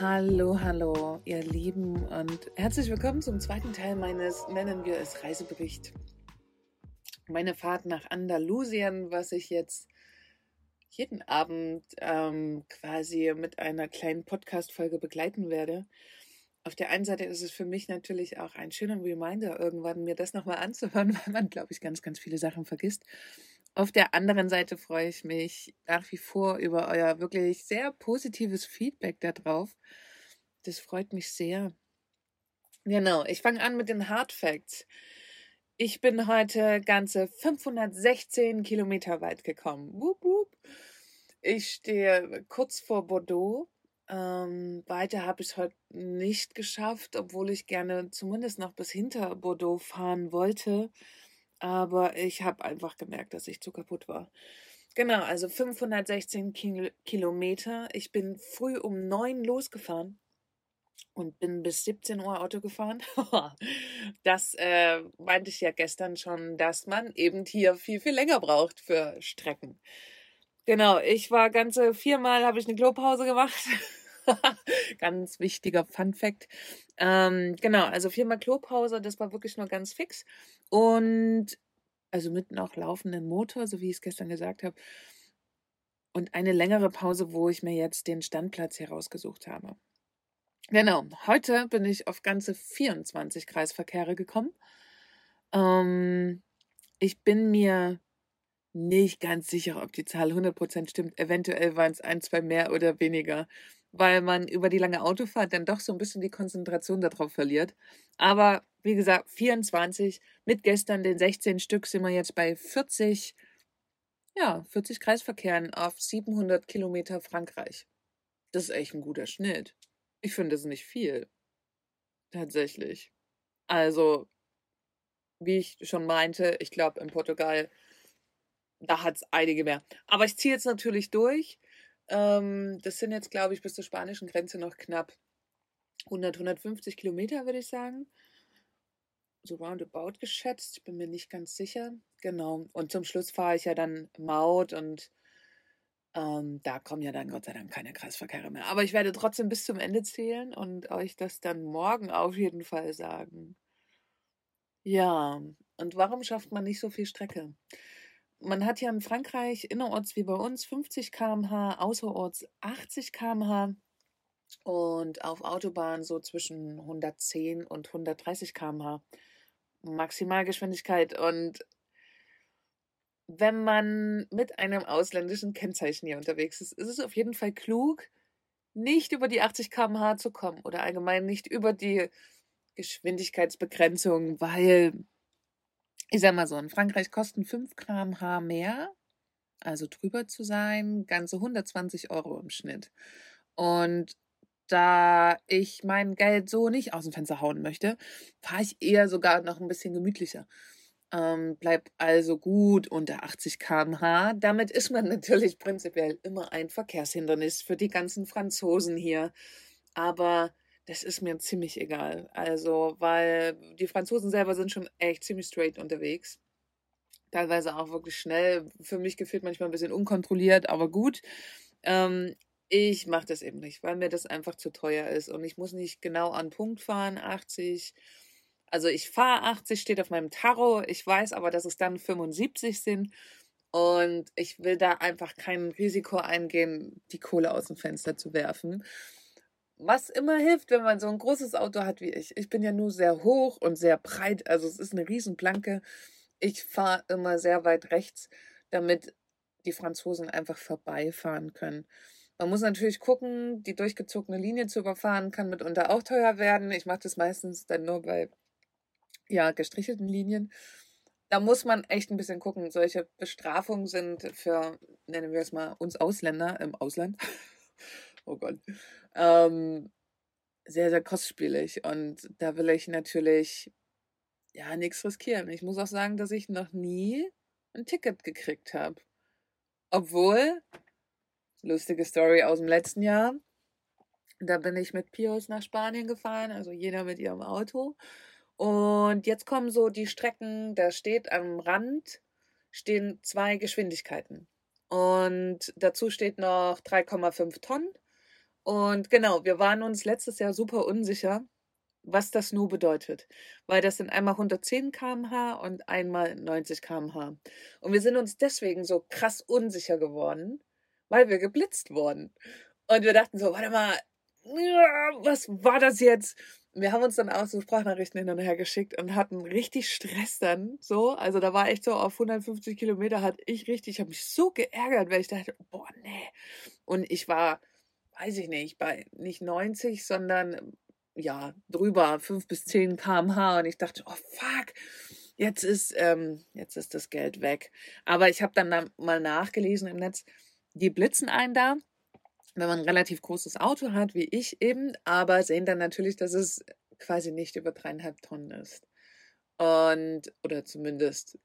Hallo, hallo, ihr Lieben und herzlich willkommen zum zweiten Teil meines, nennen wir es Reisebericht. Meine Fahrt nach Andalusien, was ich jetzt jeden Abend ähm, quasi mit einer kleinen Podcast-Folge begleiten werde. Auf der einen Seite ist es für mich natürlich auch ein schöner Reminder, irgendwann mir das nochmal anzuhören, weil man, glaube ich, ganz, ganz viele Sachen vergisst. Auf der anderen Seite freue ich mich nach wie vor über euer wirklich sehr positives Feedback darauf. Das freut mich sehr. Genau, ich fange an mit den Hard Facts. Ich bin heute ganze 516 Kilometer weit gekommen. Wup, wup. Ich stehe kurz vor Bordeaux. Ähm, weiter habe ich es heute nicht geschafft, obwohl ich gerne zumindest noch bis hinter Bordeaux fahren wollte aber ich habe einfach gemerkt, dass ich zu kaputt war. Genau, also 516 Kil Kilometer. Ich bin früh um neun losgefahren und bin bis 17 Uhr Auto gefahren. das äh, meinte ich ja gestern schon, dass man eben hier viel, viel länger braucht für Strecken. Genau, ich war ganze viermal, habe ich eine Klopause gemacht. ganz wichtiger Fun Fact. Ähm, genau, also viermal Klopause, das war wirklich nur ganz fix. Und also mit noch laufenden Motor, so wie ich es gestern gesagt habe. Und eine längere Pause, wo ich mir jetzt den Standplatz herausgesucht habe. Genau, heute bin ich auf ganze 24 Kreisverkehre gekommen. Ähm, ich bin mir nicht ganz sicher, ob die Zahl 100% stimmt. Eventuell waren es ein, zwei mehr oder weniger weil man über die lange Autofahrt dann doch so ein bisschen die Konzentration darauf verliert. Aber wie gesagt, 24 mit gestern den 16 Stück sind wir jetzt bei 40, ja, 40 Kreisverkehren auf 700 Kilometer Frankreich. Das ist echt ein guter Schnitt. Ich finde das nicht viel. Tatsächlich. Also, wie ich schon meinte, ich glaube in Portugal, da hat es einige mehr. Aber ich ziehe jetzt natürlich durch ähm, das sind jetzt, glaube ich, bis zur spanischen Grenze noch knapp 100, 150 Kilometer, würde ich sagen. So roundabout geschätzt, ich bin mir nicht ganz sicher. Genau. Und zum Schluss fahre ich ja dann Maut und ähm, da kommen ja dann Gott sei Dank keine Kreisverkehre mehr. Aber ich werde trotzdem bis zum Ende zählen und euch das dann morgen auf jeden Fall sagen. Ja, und warum schafft man nicht so viel Strecke? Man hat ja in Frankreich innerorts wie bei uns 50 km/h, außerorts 80 km/h und auf Autobahnen so zwischen 110 und 130 km/h Maximalgeschwindigkeit. Und wenn man mit einem ausländischen Kennzeichen hier unterwegs ist, ist es auf jeden Fall klug, nicht über die 80 km/h zu kommen oder allgemein nicht über die Geschwindigkeitsbegrenzung, weil ich sag mal so, in Frankreich kosten 5 kmh mehr, also drüber zu sein, ganze 120 Euro im Schnitt. Und da ich mein Geld so nicht aus dem Fenster hauen möchte, fahre ich eher sogar noch ein bisschen gemütlicher. Ähm, bleib also gut unter 80 km/h. Damit ist man natürlich prinzipiell immer ein Verkehrshindernis für die ganzen Franzosen hier. Aber das ist mir ziemlich egal. Also, weil die Franzosen selber sind schon echt ziemlich straight unterwegs. Teilweise auch wirklich schnell. Für mich gefühlt manchmal ein bisschen unkontrolliert, aber gut. Ähm, ich mache das eben nicht, weil mir das einfach zu teuer ist und ich muss nicht genau an Punkt fahren, 80. Also ich fahre 80, steht auf meinem Tarot. Ich weiß aber, dass es dann 75 sind. Und ich will da einfach kein Risiko eingehen, die Kohle aus dem Fenster zu werfen was immer hilft, wenn man so ein großes Auto hat wie ich. Ich bin ja nur sehr hoch und sehr breit, also es ist eine Riesenplanke. Ich fahre immer sehr weit rechts, damit die Franzosen einfach vorbeifahren können. Man muss natürlich gucken, die durchgezogene Linie zu überfahren kann mitunter auch teuer werden. Ich mache das meistens dann nur bei ja, gestrichelten Linien. Da muss man echt ein bisschen gucken. Solche Bestrafungen sind für, nennen wir es mal, uns Ausländer im Ausland. oh Gott, ähm, sehr, sehr kostspielig. Und da will ich natürlich ja nichts riskieren. Ich muss auch sagen, dass ich noch nie ein Ticket gekriegt habe. Obwohl, lustige Story aus dem letzten Jahr, da bin ich mit Pios nach Spanien gefahren, also jeder mit ihrem Auto. Und jetzt kommen so die Strecken, da steht am Rand, stehen zwei Geschwindigkeiten. Und dazu steht noch 3,5 Tonnen Und genau, wir waren uns letztes Jahr super unsicher, was das Nu bedeutet. Weil das sind einmal 110 km/h und einmal 90 km/h. Und wir sind uns deswegen so krass unsicher geworden, weil wir geblitzt wurden. Und wir dachten so, warte mal, was war das jetzt? Wir haben uns dann auch so Sprachnachrichten hin und her geschickt und hatten richtig Stress dann so. Also da war echt so auf 150 Kilometer hatte ich richtig, ich habe mich so geärgert, weil ich dachte, boah, nee. Und ich war, weiß ich nicht, bei nicht 90, sondern ja, drüber, 5 bis 10 kmh und ich dachte, oh fuck, jetzt ist, ähm, jetzt ist das Geld weg. Aber ich habe dann mal nachgelesen im Netz, die blitzen einen da wenn man ein relativ großes Auto hat, wie ich eben, aber sehen dann natürlich, dass es quasi nicht über dreieinhalb Tonnen ist. Und, oder zumindest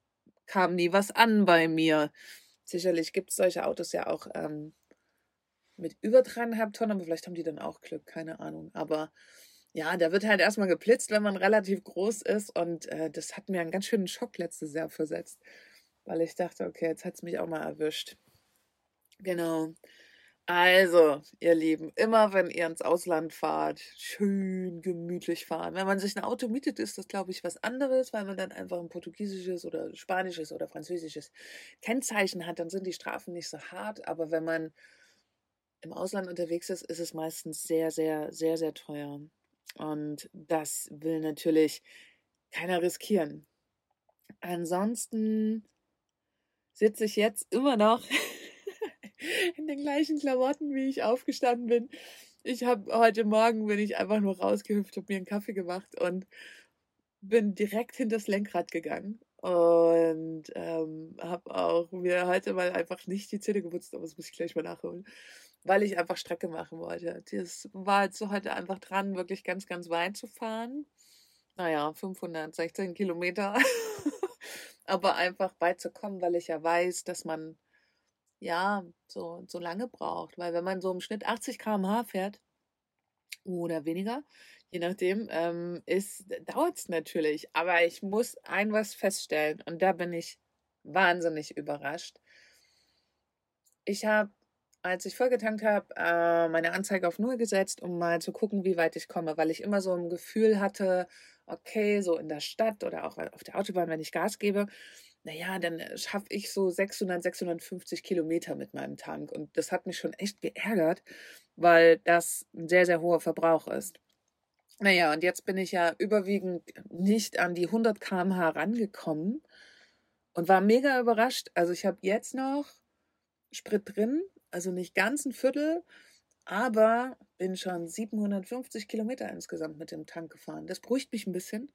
kam nie was an bei mir. Sicherlich gibt es solche Autos ja auch ähm, mit über dreieinhalb Tonnen, aber vielleicht haben die dann auch Glück, keine Ahnung. Aber ja, da wird halt erstmal geblitzt, wenn man relativ groß ist. Und äh, das hat mir einen ganz schönen Schock letztes Jahr versetzt, weil ich dachte, okay, jetzt hat es mich auch mal erwischt. Genau. Also, ihr Lieben, immer wenn ihr ins Ausland fahrt, schön gemütlich fahren. Wenn man sich ein Auto mietet, ist das, glaube ich, was anderes, weil man dann einfach ein portugiesisches oder spanisches oder französisches Kennzeichen hat, dann sind die Strafen nicht so hart. Aber wenn man im Ausland unterwegs ist, ist es meistens sehr, sehr, sehr, sehr teuer. Und das will natürlich keiner riskieren. Ansonsten sitze ich jetzt immer noch in den gleichen Klamotten, wie ich aufgestanden bin. Ich habe heute Morgen bin ich einfach nur rausgehüpft, habe mir einen Kaffee gemacht und bin direkt hinter das Lenkrad gegangen und ähm, habe auch mir heute mal einfach nicht die Zähne geputzt, aber das muss ich gleich mal nachholen, weil ich einfach Strecke machen wollte. Das war jetzt heute einfach dran, wirklich ganz, ganz weit zu fahren. Naja, 516 Kilometer. aber einfach weit zu kommen, weil ich ja weiß, dass man ja, so, so lange braucht. Weil wenn man so im Schnitt 80 km/h fährt oder weniger, je nachdem, ähm, dauert es natürlich. Aber ich muss ein was feststellen und da bin ich wahnsinnig überrascht. Ich habe, als ich vollgetankt habe, äh, meine Anzeige auf Null gesetzt, um mal zu gucken, wie weit ich komme, weil ich immer so ein Gefühl hatte, okay, so in der Stadt oder auch auf der Autobahn, wenn ich Gas gebe, naja, dann schaffe ich so 600, 650 Kilometer mit meinem Tank. Und das hat mich schon echt geärgert, weil das ein sehr, sehr hoher Verbrauch ist. Naja, und jetzt bin ich ja überwiegend nicht an die 100 km/h rangekommen und war mega überrascht. Also ich habe jetzt noch Sprit drin, also nicht ganz ein Viertel, aber bin schon 750 Kilometer insgesamt mit dem Tank gefahren. Das beruhigt mich ein bisschen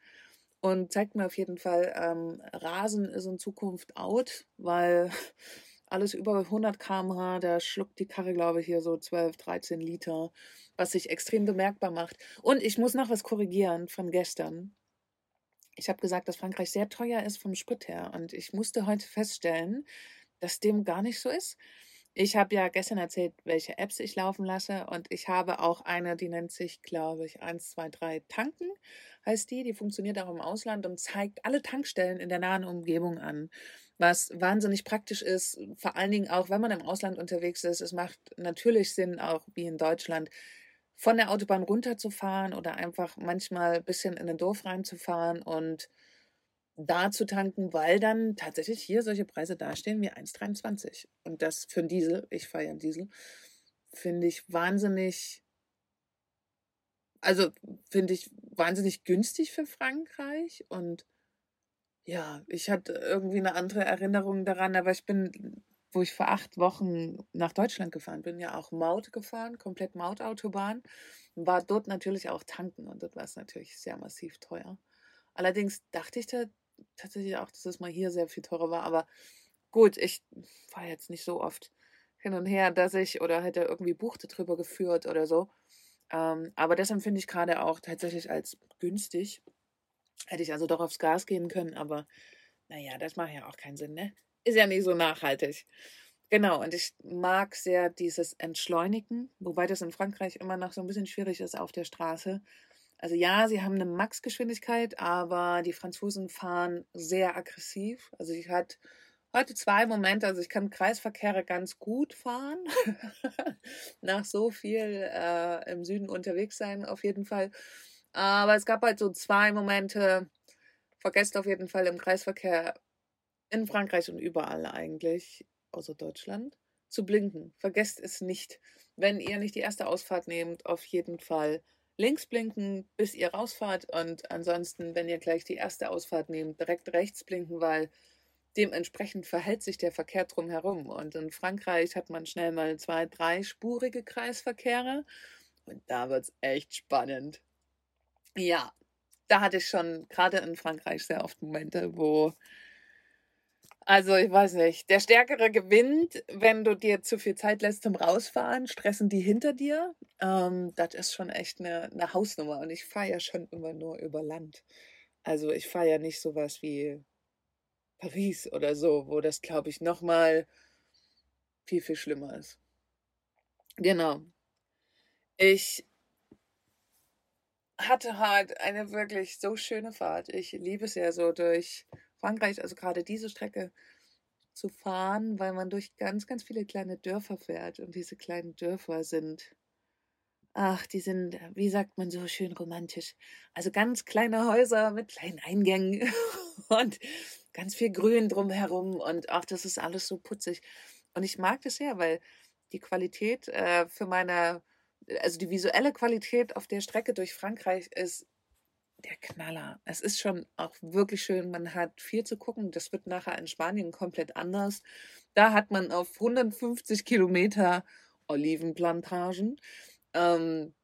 und zeigt mir auf jeden Fall, ähm, Rasen ist in Zukunft out, weil alles über 100 km/h, da schluckt die Karre, glaube ich, hier so 12, 13 Liter, was sich extrem bemerkbar macht. Und ich muss noch was korrigieren von gestern. Ich habe gesagt, dass Frankreich sehr teuer ist vom Sprit her. Und ich musste heute feststellen, dass dem gar nicht so ist. Ich habe ja gestern erzählt, welche Apps ich laufen lasse. Und ich habe auch eine, die nennt sich, glaube ich, 1, 2, 3 Tanken heißt die. Die funktioniert auch im Ausland und zeigt alle Tankstellen in der nahen Umgebung an. Was wahnsinnig praktisch ist, vor allen Dingen auch, wenn man im Ausland unterwegs ist. Es macht natürlich Sinn, auch wie in Deutschland, von der Autobahn runterzufahren oder einfach manchmal ein bisschen in ein Dorf reinzufahren und da zu tanken, weil dann tatsächlich hier solche Preise dastehen wie 1,23. Und das für einen Diesel, ich fahre ja einen Diesel, finde ich wahnsinnig also finde ich wahnsinnig günstig für Frankreich und ja, ich hatte irgendwie eine andere Erinnerung daran, aber ich bin, wo ich vor acht Wochen nach Deutschland gefahren bin, ja auch Maut gefahren, komplett Mautautobahn, war dort natürlich auch tanken und dort war es natürlich sehr massiv teuer. Allerdings dachte ich da tatsächlich auch, dass es mal hier sehr viel teurer war, aber gut, ich war jetzt nicht so oft hin und her, dass ich oder hätte irgendwie Buchte drüber geführt oder so. Ähm, aber das empfinde ich gerade auch tatsächlich als günstig. Hätte ich also doch aufs Gas gehen können, aber naja, das macht ja auch keinen Sinn, ne? Ist ja nicht so nachhaltig. Genau, und ich mag sehr dieses Entschleunigen, wobei das in Frankreich immer noch so ein bisschen schwierig ist auf der Straße. Also ja, sie haben eine Maxgeschwindigkeit, aber die Franzosen fahren sehr aggressiv. Also ich hatte heute zwei Momente. Also ich kann Kreisverkehre ganz gut fahren. Nach so viel äh, im Süden unterwegs sein, auf jeden Fall. Aber es gab halt so zwei Momente. Vergesst auf jeden Fall im Kreisverkehr in Frankreich und überall eigentlich, außer Deutschland, zu blinken. Vergesst es nicht. Wenn ihr nicht die erste Ausfahrt nehmt, auf jeden Fall links blinken, bis ihr rausfahrt und ansonsten, wenn ihr gleich die erste Ausfahrt nehmt, direkt rechts blinken, weil dementsprechend verhält sich der Verkehr drumherum. Und in Frankreich hat man schnell mal zwei, dreispurige Kreisverkehre und da wird es echt spannend. Ja, da hatte ich schon gerade in Frankreich sehr oft Momente, wo also ich weiß nicht, der Stärkere gewinnt, wenn du dir zu viel Zeit lässt zum Rausfahren, stressen die hinter dir. Ähm, das ist schon echt eine, eine Hausnummer und ich fahre ja schon immer nur über Land. Also ich fahre ja nicht sowas wie Paris oder so, wo das, glaube ich, nochmal viel, viel schlimmer ist. Genau. Ich hatte halt eine wirklich so schöne Fahrt. Ich liebe es ja so durch Frankreich, also gerade diese Strecke zu fahren, weil man durch ganz, ganz viele kleine Dörfer fährt. Und diese kleinen Dörfer sind, ach, die sind, wie sagt man so schön romantisch. Also ganz kleine Häuser mit kleinen Eingängen und ganz viel Grün drumherum. Und ach, das ist alles so putzig. Und ich mag das sehr, weil die Qualität äh, für meine, also die visuelle Qualität auf der Strecke durch Frankreich ist der Knaller. Es ist schon auch wirklich schön. Man hat viel zu gucken. Das wird nachher in Spanien komplett anders. Da hat man auf 150 Kilometer Olivenplantagen. Ähm,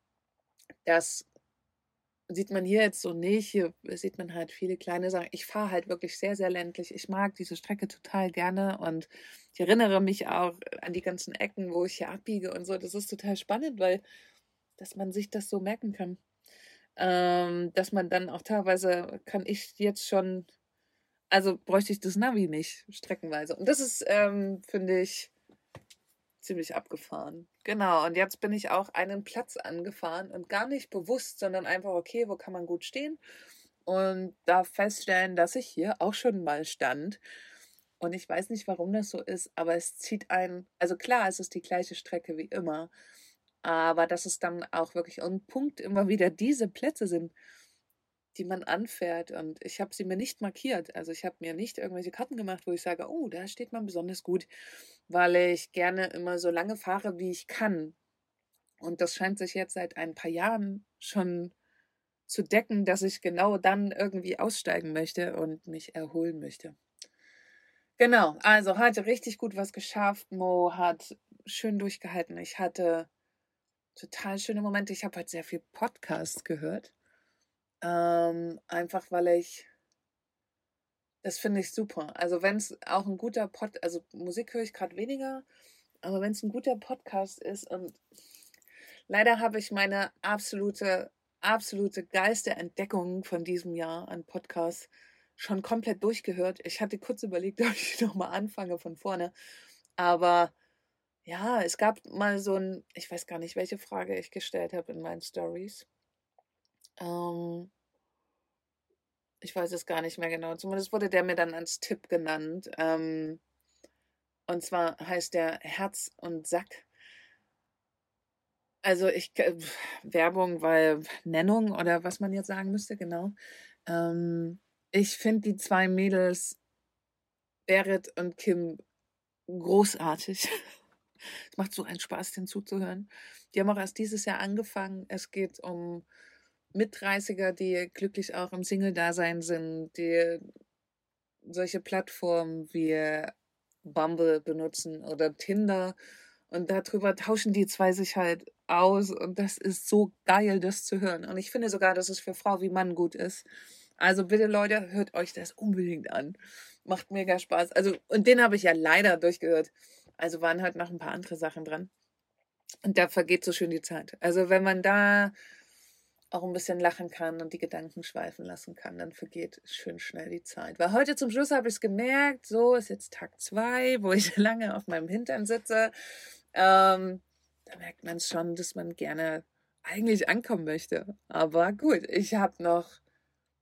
das sieht man hier jetzt so nicht. Hier sieht man halt viele kleine Sachen. Ich fahre halt wirklich sehr, sehr ländlich. Ich mag diese Strecke total gerne und ich erinnere mich auch an die ganzen Ecken, wo ich hier abbiege und so. Das ist total spannend, weil dass man sich das so merken kann ähm, dass man dann auch teilweise kann ich jetzt schon, also bräuchte ich das Navi nicht streckenweise. Und das ist, ähm, finde ich, ziemlich abgefahren. Genau, und jetzt bin ich auch einen Platz angefahren und gar nicht bewusst, sondern einfach, okay, wo kann man gut stehen? Und da feststellen, dass ich hier auch schon mal stand. Und ich weiß nicht, warum das so ist, aber es zieht einen, also klar, es ist die gleiche Strecke wie immer, aber dass es dann auch wirklich on Punkt immer wieder diese Plätze sind, die man anfährt. Und ich habe sie mir nicht markiert. Also ich habe mir nicht irgendwelche Karten gemacht, wo ich sage, oh, da steht man besonders gut, weil ich gerne immer so lange fahre, wie ich kann. Und das scheint sich jetzt seit ein paar Jahren schon zu decken, dass ich genau dann irgendwie aussteigen möchte und mich erholen möchte. Genau, also heute richtig gut was geschafft. Mo hat schön durchgehalten. Ich hatte total schöne Momente. Ich habe halt sehr viel Podcasts gehört. Ähm, einfach weil ich, das finde ich super. Also wenn es auch ein guter Pod, also Musik höre ich gerade weniger, aber wenn es ein guter Podcast ist und leider habe ich meine absolute, absolute geilste Entdeckung von diesem Jahr an Podcasts schon komplett durchgehört. Ich hatte kurz überlegt, ob ich nochmal anfange von vorne, aber ja, es gab mal so ein, ich weiß gar nicht, welche Frage ich gestellt habe in meinen Stories. Ähm, ich weiß es gar nicht mehr genau. Zumindest wurde der mir dann als Tipp genannt. Ähm, und zwar heißt der Herz und Sack. Also ich Werbung, weil Nennung oder was man jetzt sagen müsste, genau. Ähm, ich finde die zwei Mädels, Berit und Kim, großartig. Es macht so einen Spaß, den zuzuhören. Die haben auch erst dieses Jahr angefangen. Es geht um Mit-30er, die glücklich auch im Single-Dasein sind, die solche Plattformen wie Bumble benutzen oder Tinder. Und darüber tauschen die zwei sich halt aus. Und das ist so geil, das zu hören. Und ich finde sogar, dass es für Frau wie Mann gut ist. Also bitte Leute, hört euch das unbedingt an. Macht mega Spaß. Also, und den habe ich ja leider durchgehört. Also waren halt noch ein paar andere Sachen dran. Und da vergeht so schön die Zeit. Also wenn man da auch ein bisschen lachen kann und die Gedanken schweifen lassen kann, dann vergeht schön schnell die Zeit. Weil heute zum Schluss habe ich es gemerkt, so ist jetzt Tag zwei, wo ich lange auf meinem Hintern sitze. Ähm, da merkt man schon, dass man gerne eigentlich ankommen möchte. Aber gut, ich habe noch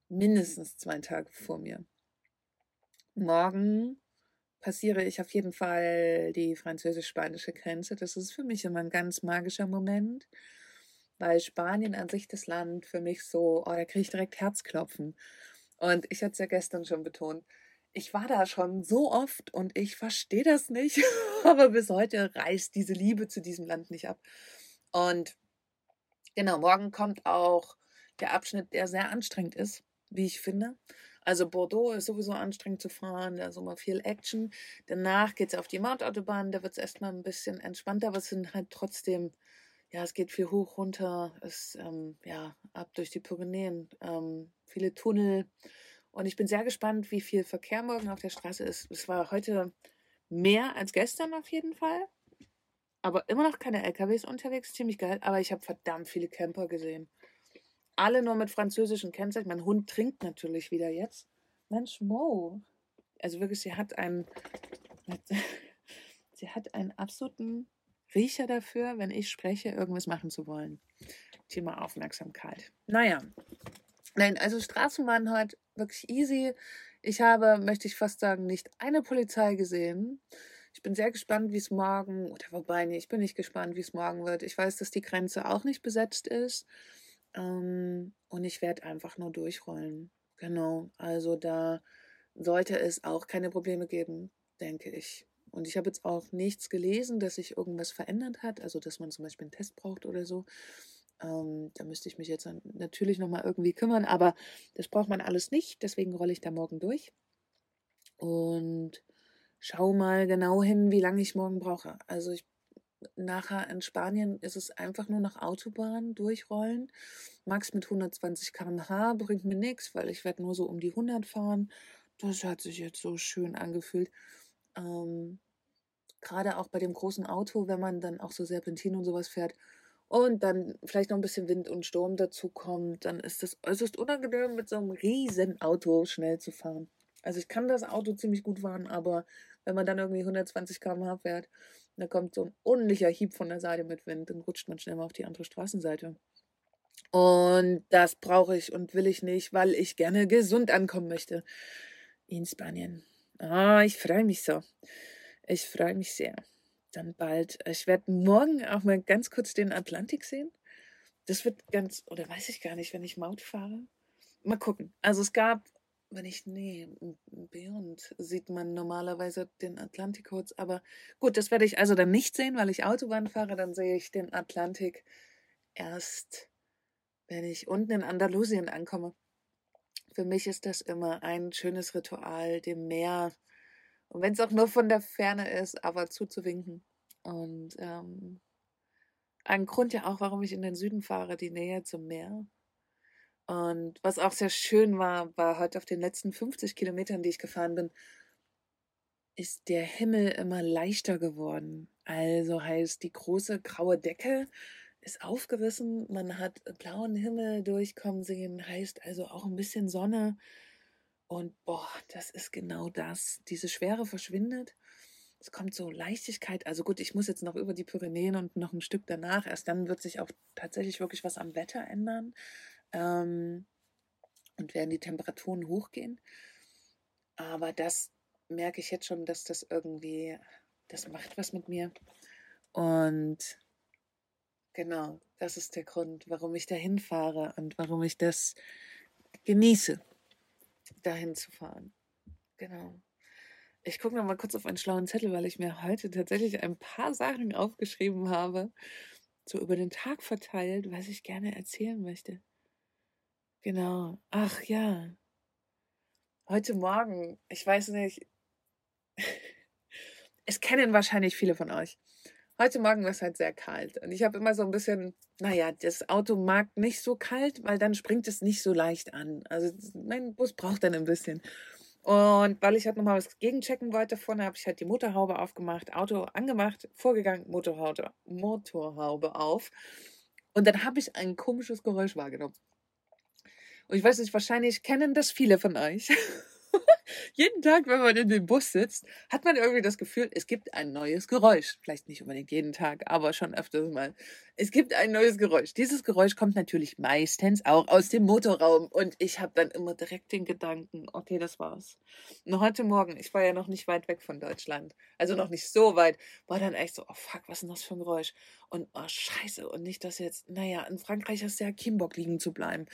mindestens zwei Tage vor mir. Morgen passiere ich auf jeden Fall die französisch-spanische Grenze. Das ist für mich immer ein ganz magischer Moment, weil Spanien an sich das Land für mich so, oh, da kriege ich direkt Herzklopfen. Und ich hatte es ja gestern schon betont, ich war da schon so oft und ich verstehe das nicht, aber bis heute reißt diese Liebe zu diesem Land nicht ab. Und genau, morgen kommt auch der Abschnitt, der sehr anstrengend ist, wie ich finde. Also Bordeaux ist sowieso anstrengend zu fahren, da ist immer viel Action. Danach geht es auf die Mautautobahn, da wird es erstmal ein bisschen entspannter, aber es sind halt trotzdem, ja, es geht viel hoch, runter, es, ähm, ja, ab durch die Pyrenäen, ähm, viele Tunnel. Und ich bin sehr gespannt, wie viel Verkehr morgen auf der Straße ist. Es war heute mehr als gestern auf jeden Fall. Aber immer noch keine LKWs unterwegs, ziemlich geil. Aber ich habe verdammt viele Camper gesehen. Alle nur mit französischen Kennzeichen. Mein Hund trinkt natürlich wieder jetzt. Mensch, Mo. Also wirklich, sie hat einen, sie hat einen absoluten Riecher dafür, wenn ich spreche, irgendwas machen zu wollen. Thema Aufmerksamkeit. Naja, Nein, also Straßenbahn heute wirklich easy. Ich habe, möchte ich fast sagen, nicht eine Polizei gesehen. Ich bin sehr gespannt, wie es morgen, oder wobei, nee, ich bin nicht gespannt, wie es morgen wird. Ich weiß, dass die Grenze auch nicht besetzt ist. Ähm, und ich werde einfach nur durchrollen. Genau. Also da sollte es auch keine Probleme geben, denke ich. Und ich habe jetzt auch nichts gelesen, dass sich irgendwas verändert hat, also dass man zum Beispiel einen Test braucht oder so. Ähm, da müsste ich mich jetzt natürlich nochmal irgendwie kümmern, aber das braucht man alles nicht. Deswegen rolle ich da morgen durch und schau mal genau hin, wie lange ich morgen brauche. Also ich nachher in Spanien ist es einfach nur nach Autobahn durchrollen. Max mit 120 km/h bringt mir nichts, weil ich werde nur so um die 100 fahren. Das hat sich jetzt so schön angefühlt. Ähm, Gerade auch bei dem großen Auto, wenn man dann auch so Serpentin und sowas fährt, und dann vielleicht noch ein bisschen Wind und Sturm dazu kommt, dann ist es äußerst unangenehm, mit so einem riesen Auto schnell zu fahren. Also ich kann das Auto ziemlich gut fahren, aber wenn man dann irgendwie 120 km/h fährt, dann kommt so ein ordentlicher Hieb von der Seite mit Wind, dann rutscht man schnell mal auf die andere Straßenseite. Und das brauche ich und will ich nicht, weil ich gerne gesund ankommen möchte in Spanien. Ah, ich freue mich so. Ich freue mich sehr dann bald. Ich werde morgen auch mal ganz kurz den Atlantik sehen. Das wird ganz, oder weiß ich gar nicht, wenn ich Maut fahre. Mal gucken. Also es gab, wenn ich, nee, Beyond sieht man normalerweise den Atlantik kurz, aber gut, das werde ich also dann nicht sehen, weil ich Autobahn fahre. Dann sehe ich den Atlantik erst, wenn ich unten in Andalusien ankomme. Für mich ist das immer ein schönes Ritual, dem Meer und wenn es auch nur von der Ferne ist, aber zuzuwinken. Und ähm, ein Grund ja auch, warum ich in den Süden fahre, die Nähe zum Meer. Und was auch sehr schön war, war heute auf den letzten 50 Kilometern, die ich gefahren bin, ist der Himmel immer leichter geworden. Also heißt, die große graue Decke ist aufgerissen, man hat blauen Himmel durchkommen sehen, heißt also auch ein bisschen Sonne. Und boah, das ist genau das. Diese Schwere verschwindet. Es kommt so Leichtigkeit. Also gut, ich muss jetzt noch über die Pyrenäen und noch ein Stück danach. Erst dann wird sich auch tatsächlich wirklich was am Wetter ändern. Ähm, und werden die Temperaturen hochgehen. Aber das merke ich jetzt schon, dass das irgendwie, das macht was mit mir. Und genau, das ist der Grund, warum ich dahin fahre und warum ich das genieße dahin zu fahren. Genau. Ich gucke noch mal kurz auf einen schlauen Zettel, weil ich mir heute tatsächlich ein paar Sachen aufgeschrieben habe, so über den Tag verteilt, was ich gerne erzählen möchte. Genau. Ach ja. Heute Morgen, ich weiß nicht, es kennen wahrscheinlich viele von euch. Heute Morgen war es halt sehr kalt und ich habe immer so ein bisschen, naja, das Auto mag nicht so kalt, weil dann springt es nicht so leicht an. Also mein Bus braucht dann ein bisschen. Und weil ich halt nochmal was gegenchecken wollte vorne, habe ich halt die Motorhaube aufgemacht, Auto angemacht, vorgegangen, Motorhaube, Motorhaube auf. Und dann habe ich ein komisches Geräusch wahrgenommen. Und ich weiß nicht, wahrscheinlich kennen das viele von euch. jeden Tag, wenn man in dem Bus sitzt, hat man irgendwie das Gefühl, es gibt ein neues Geräusch. Vielleicht nicht unbedingt jeden Tag, aber schon öfters mal. Es gibt ein neues Geräusch. Dieses Geräusch kommt natürlich meistens auch aus dem Motorraum. Und ich habe dann immer direkt den Gedanken, okay, das war's. Und heute Morgen, ich war ja noch nicht weit weg von Deutschland, also noch nicht so weit, war dann echt so, oh fuck, was ist denn das für ein Geräusch? Und oh scheiße, und nicht, dass jetzt, naja, in Frankreich hast du ja Kimbock liegen zu bleiben.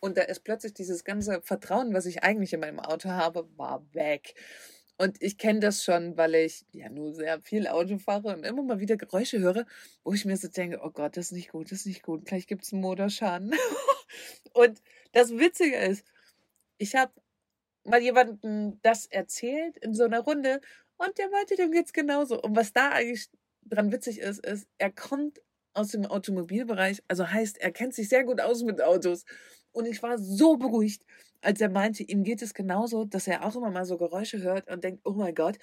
Und da ist plötzlich dieses ganze Vertrauen, was ich eigentlich in meinem Auto habe, war weg. Und ich kenne das schon, weil ich ja nur sehr viel Auto fahre und immer mal wieder Geräusche höre, wo ich mir so denke, oh Gott, das ist nicht gut, das ist nicht gut, gleich gibt es einen Motorschaden. und das Witzige ist, ich habe mal jemandem das erzählt in so einer Runde und der meinte, dem geht's genauso. Und was da eigentlich dran witzig ist, ist, er kommt aus dem Automobilbereich, also heißt, er kennt sich sehr gut aus mit Autos. Und ich war so beruhigt, als er meinte, ihm geht es genauso, dass er auch immer mal so Geräusche hört und denkt, oh mein Gott.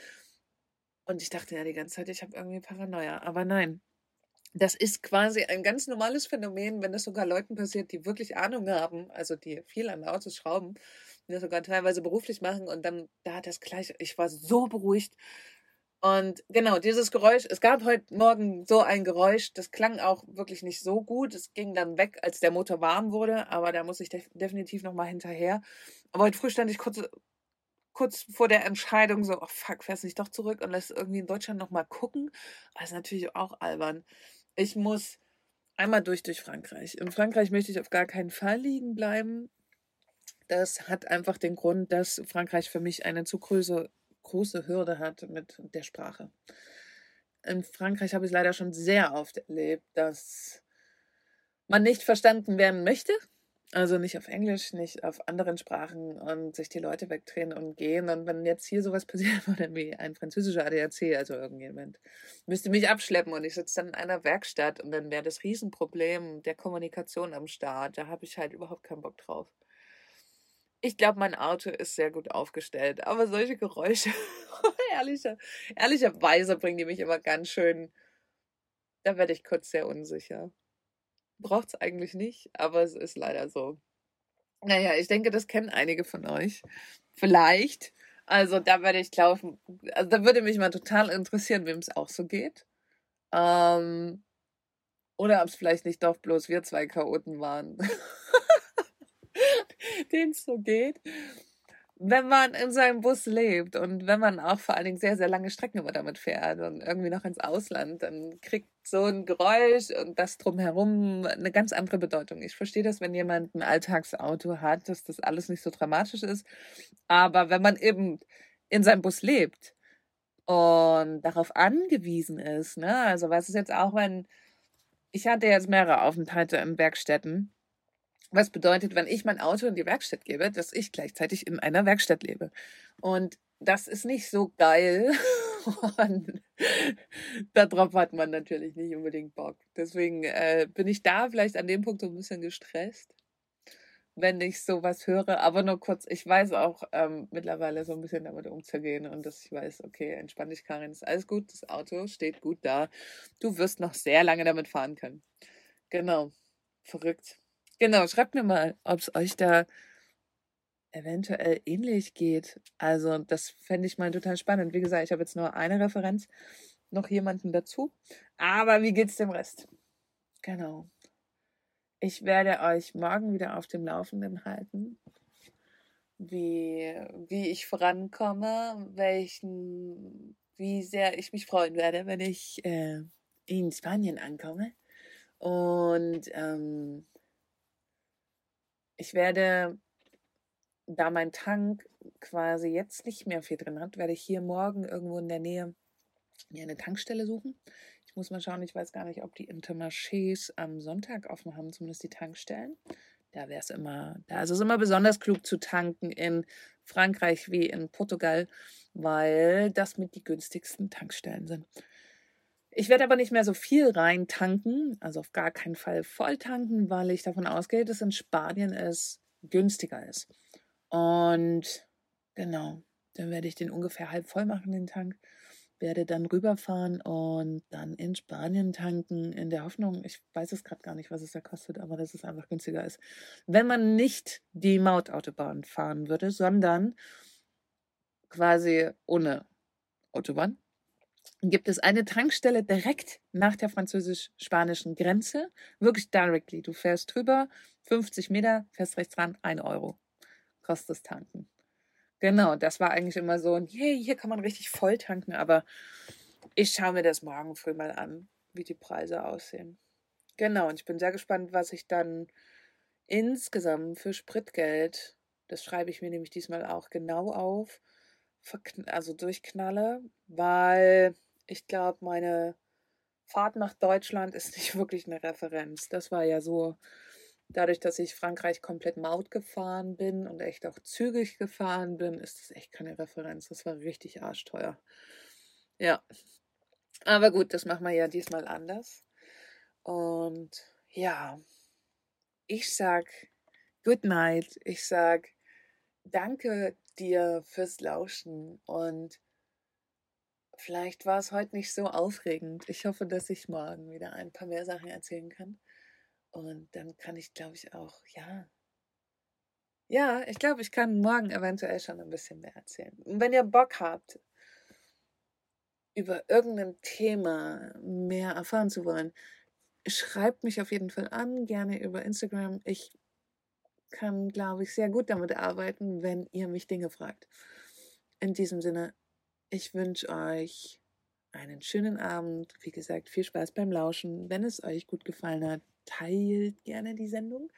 Und ich dachte ja die ganze Zeit, ich habe irgendwie Paranoia. Aber nein, das ist quasi ein ganz normales Phänomen, wenn das sogar Leuten passiert, die wirklich Ahnung haben, also die viel an Autos schrauben, die das sogar teilweise beruflich machen und dann da hat das gleich, ich war so beruhigt, und genau, dieses Geräusch, es gab heute Morgen so ein Geräusch, das klang auch wirklich nicht so gut. Es ging dann weg, als der Motor warm wurde, aber da muss ich def definitiv nochmal hinterher. Aber heute früh stand ich kurz, kurz vor der Entscheidung so, oh fuck, fährst nicht doch zurück und lässt irgendwie in Deutschland nochmal gucken. Das ist natürlich auch albern. Ich muss einmal durch durch Frankreich. In Frankreich möchte ich auf gar keinen Fall liegen bleiben. Das hat einfach den Grund, dass Frankreich für mich eine zu große große Hürde hat mit der Sprache. In Frankreich habe ich leider schon sehr oft erlebt, dass man nicht verstanden werden möchte. Also nicht auf Englisch, nicht auf anderen Sprachen und sich die Leute wegdrehen und gehen. Und wenn jetzt hier sowas passiert würde wie ein französischer ADAC, also irgendjemand, müsste mich abschleppen und ich sitze dann in einer Werkstatt und dann wäre das Riesenproblem der Kommunikation am Start. Da habe ich halt überhaupt keinen Bock drauf. Ich glaube, mein Auto ist sehr gut aufgestellt, aber solche Geräusche, ehrlicher, ehrlicherweise bringen die mich immer ganz schön. Da werde ich kurz sehr unsicher. Braucht es eigentlich nicht, aber es ist leider so. Naja, ich denke, das kennen einige von euch. Vielleicht. Also da werde ich glauben, also da würde mich mal total interessieren, wem es auch so geht. Ähm, oder ob es vielleicht nicht doch bloß wir zwei Chaoten waren. denen es so geht. Wenn man in seinem Bus lebt und wenn man auch vor allen Dingen sehr, sehr lange Strecken immer damit fährt und irgendwie noch ins Ausland, dann kriegt so ein Geräusch und das drumherum eine ganz andere Bedeutung. Ich verstehe das, wenn jemand ein Alltagsauto hat, dass das alles nicht so dramatisch ist. Aber wenn man eben in seinem Bus lebt und darauf angewiesen ist, ne, also was ist jetzt auch, wenn ich hatte jetzt mehrere Aufenthalte in Werkstätten was bedeutet, wenn ich mein Auto in die Werkstatt gebe, dass ich gleichzeitig in einer Werkstatt lebe. Und das ist nicht so geil. Und darauf hat man natürlich nicht unbedingt Bock. Deswegen äh, bin ich da vielleicht an dem Punkt so ein bisschen gestresst, wenn ich sowas höre. Aber nur kurz, ich weiß auch ähm, mittlerweile so ein bisschen damit umzugehen und dass ich weiß, okay, entspann dich, Karin, ist alles gut, das Auto steht gut da. Du wirst noch sehr lange damit fahren können. Genau, verrückt. Genau, schreibt mir mal, ob es euch da eventuell ähnlich geht. Also, das fände ich mal total spannend. Wie gesagt, ich habe jetzt nur eine Referenz, noch jemanden dazu. Aber wie geht's dem Rest? Genau. Ich werde euch morgen wieder auf dem Laufenden halten, wie, wie ich vorankomme, welchen, wie sehr ich mich freuen werde, wenn ich äh, in Spanien ankomme. Und ähm, ich werde, da mein Tank quasi jetzt nicht mehr viel drin hat, werde ich hier morgen irgendwo in der Nähe mir eine Tankstelle suchen. Ich muss mal schauen, ich weiß gar nicht, ob die Intermarchés am Sonntag offen haben, zumindest die Tankstellen. Da wäre es immer, da ist es immer besonders klug zu tanken in Frankreich wie in Portugal, weil das mit die günstigsten Tankstellen sind. Ich werde aber nicht mehr so viel rein tanken, also auf gar keinen Fall voll tanken, weil ich davon ausgehe, dass in Spanien es günstiger ist. Und genau, dann werde ich den ungefähr halb voll machen, den Tank. Werde dann rüberfahren und dann in Spanien tanken, in der Hoffnung, ich weiß es gerade gar nicht, was es da kostet, aber dass es einfach günstiger ist. Wenn man nicht die Mautautobahn fahren würde, sondern quasi ohne Autobahn, gibt es eine Tankstelle direkt nach der französisch-spanischen Grenze. Wirklich directly. Du fährst drüber, 50 Meter, fährst rechts ran, 1 Euro. Kostet das Tanken. Genau, das war eigentlich immer so, hey, hier kann man richtig voll tanken, aber ich schaue mir das morgen früh mal an, wie die Preise aussehen. Genau, und ich bin sehr gespannt, was ich dann insgesamt für Spritgeld, das schreibe ich mir nämlich diesmal auch genau auf, also durchknalle, weil ich glaube, meine Fahrt nach Deutschland ist nicht wirklich eine Referenz. Das war ja so, dadurch, dass ich Frankreich komplett Maut gefahren bin und echt auch zügig gefahren bin, ist das echt keine Referenz. Das war richtig arschteuer. Ja. Aber gut, das machen wir ja diesmal anders. Und ja, ich sag Good night. Ich sag danke dir fürs Lauschen und vielleicht war es heute nicht so aufregend. Ich hoffe, dass ich morgen wieder ein paar mehr Sachen erzählen kann. Und dann kann ich, glaube ich, auch, ja. Ja, ich glaube, ich kann morgen eventuell schon ein bisschen mehr erzählen. Und wenn ihr Bock habt, über irgendein Thema mehr erfahren zu wollen, schreibt mich auf jeden Fall an, gerne über Instagram. Ich kann, glaube ich, sehr gut damit arbeiten, wenn ihr mich Dinge fragt. In diesem Sinne, ich wünsche euch einen schönen Abend. Wie gesagt, viel Spaß beim Lauschen. Wenn es euch gut gefallen hat, teilt gerne die Sendung.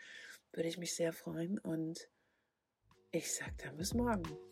Würde ich mich sehr freuen. Und ich sage dann bis morgen.